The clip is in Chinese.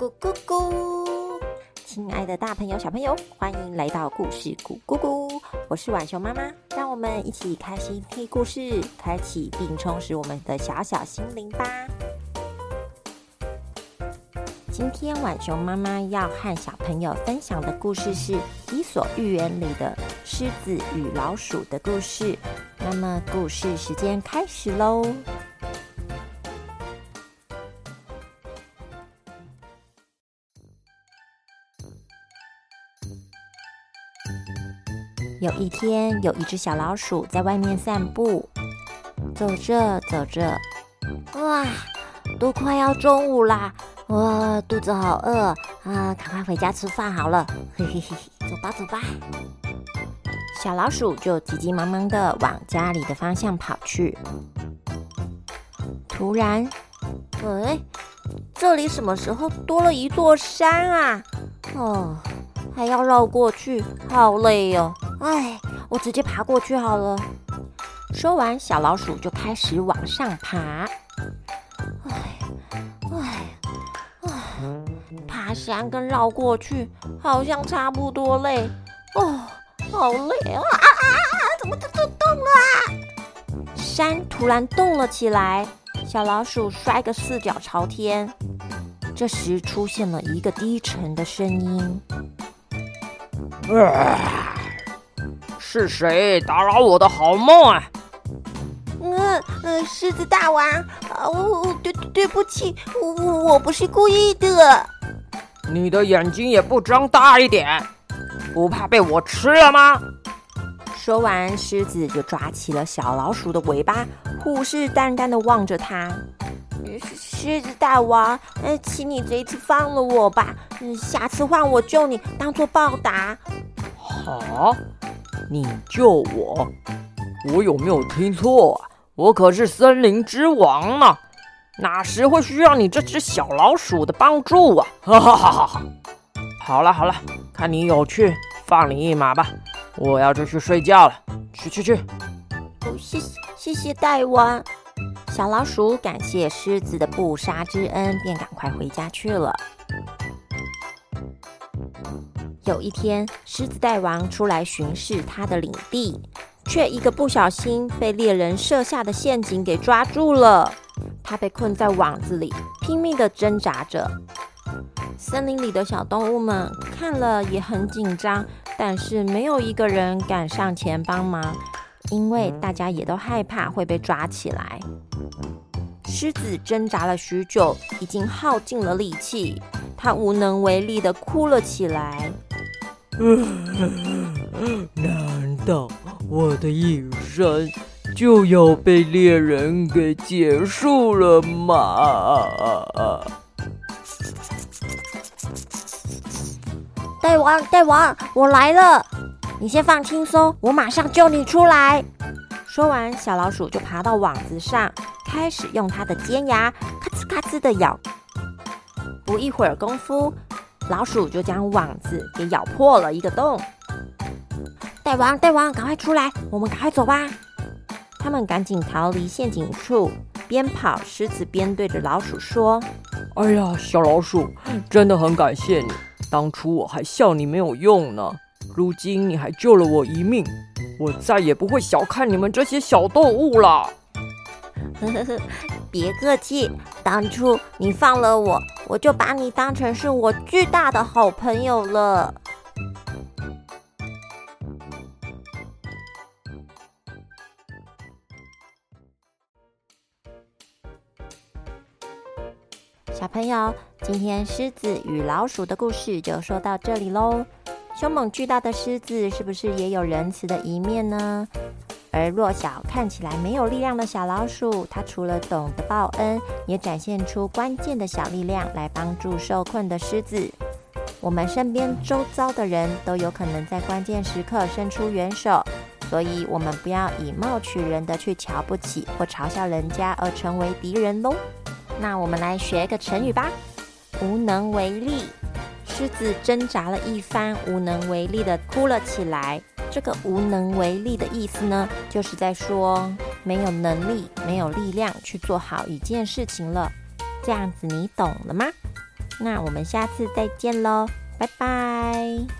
咕咕咕！亲爱的大朋友、小朋友，欢迎来到故事咕咕咕！我是浣熊妈妈，让我们一起开心听故事，开启并充实我们的小小心灵吧。今天浣熊妈妈要和小朋友分享的故事是《伊索寓言》里的狮子与老鼠的故事。那么，故事时间开始喽！有一天，有一只小老鼠在外面散步，走着走着，哇，都快要中午啦！哇，肚子好饿啊，赶快回家吃饭好了。嘿嘿嘿，走吧走吧。小老鼠就急急忙忙的往家里的方向跑去。突然，哎，这里什么时候多了一座山啊？哦。还要绕过去，好累哦！哎，我直接爬过去好了。说完，小老鼠就开始往上爬。哎，哎，哎，爬山跟绕过去好像差不多累。哦，好累啊！啊啊啊！怎么就就动了？山突然动了起来，小老鼠摔个四脚朝天。这时出现了一个低沉的声音。是谁打扰我的好梦啊？嗯嗯，狮子大王，啊，我对对不起，我我不是故意的。你的眼睛也不睁大一点，不怕被我吃了吗？说完，狮子就抓起了小老鼠的尾巴，虎视眈眈的望着它。狮子大王，呃，请你这一次放了我吧，嗯，下次换我救你，当做报答。好，你救我，我有没有听错啊？我可是森林之王呢，哪时会需要你这只小老鼠的帮助啊？哈哈哈哈！好了好了，看你有趣，放你一马吧，我要出去睡觉了，去去去。哦，谢谢谢谢大王。小老鼠感谢狮子的不杀之恩，便赶快回家去了。有一天，狮子大王出来巡视他的领地，却一个不小心被猎人设下的陷阱给抓住了。他被困在网子里，拼命的挣扎着。森林里的小动物们看了也很紧张，但是没有一个人敢上前帮忙。因为大家也都害怕会被抓起来，狮子挣扎了许久，已经耗尽了力气，它无能为力的哭了起来。难道我的一生就要被猎人给结束了吗？大王，大王，我来了。你先放轻松，我马上救你出来。说完，小老鼠就爬到网子上，开始用它的尖牙咔哧咔哧的咬。不一会儿功夫，老鼠就将网子给咬破了一个洞。大王，大王，赶快出来，我们赶快走吧。他们赶紧逃离陷阱处，边跑，狮子边对着老鼠说：“哎呀，小老鼠，真的很感谢你，当初我还笑你没有用呢。”如今你还救了我一命，我再也不会小看你们这些小动物了。呵呵呵，别客气，当初你放了我，我就把你当成是我巨大的好朋友了。小朋友，今天狮子与老鼠的故事就说到这里喽。凶猛巨大的狮子是不是也有仁慈的一面呢？而弱小、看起来没有力量的小老鼠，它除了懂得报恩，也展现出关键的小力量来帮助受困的狮子。我们身边周遭的人都有可能在关键时刻伸出援手，所以我们不要以貌取人的去瞧不起或嘲笑人家而成为敌人喽。那我们来学个成语吧，无能为力。狮子挣扎了一番，无能为力的哭了起来。这个无能为力的意思呢，就是在说没有能力、没有力量去做好一件事情了。这样子你懂了吗？那我们下次再见喽，拜拜。